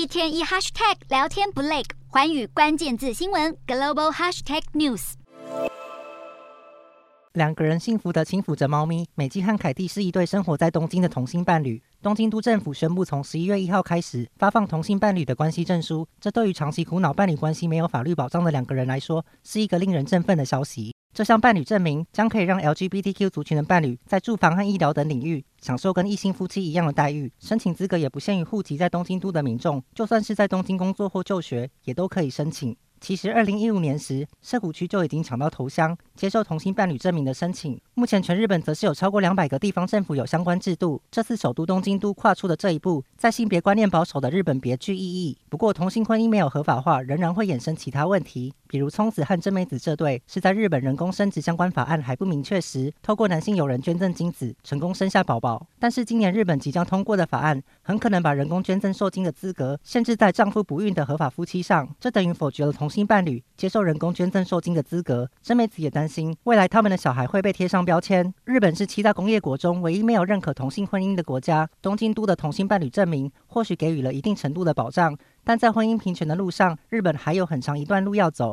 一天一 hashtag 聊天不累，环宇关键字新闻 global hashtag news。两个人幸福的轻抚着猫咪。美纪和凯蒂是一对生活在东京的同性伴侣。东京都政府宣布，从十一月一号开始发放同性伴侣的关系证书。这对于长期苦恼伴侣关系没有法律保障的两个人来说，是一个令人振奋的消息。这项伴侣证明将可以让 LGBTQ 族群的伴侣在住房和医疗等领域享受跟异性夫妻一样的待遇。申请资格也不限于户籍在东京都的民众，就算是在东京工作或就学，也都可以申请。其实，二零一五年时，涩谷区就已经抢到头香，接受同性伴侣证明的申请。目前，全日本则是有超过两百个地方政府有相关制度。这次首都东京都跨出的这一步，在性别观念保守的日本别具意义。不过，同性婚姻没有合法化，仍然会衍生其他问题。比如聪子和真美子这对，是在日本人工生殖相关法案还不明确时，透过男性友人捐赠精子，成功生下宝宝。但是今年日本即将通过的法案，很可能把人工捐赠受精的资格限制在丈夫不孕的合法夫妻上，这等于否决了同性伴侣接受人工捐赠受精的资格。真美子也担心，未来他们的小孩会被贴上标签。日本是七大工业国中唯一没有认可同性婚姻的国家，东京都的同性伴侣证明或许给予了一定程度的保障，但在婚姻平权的路上，日本还有很长一段路要走。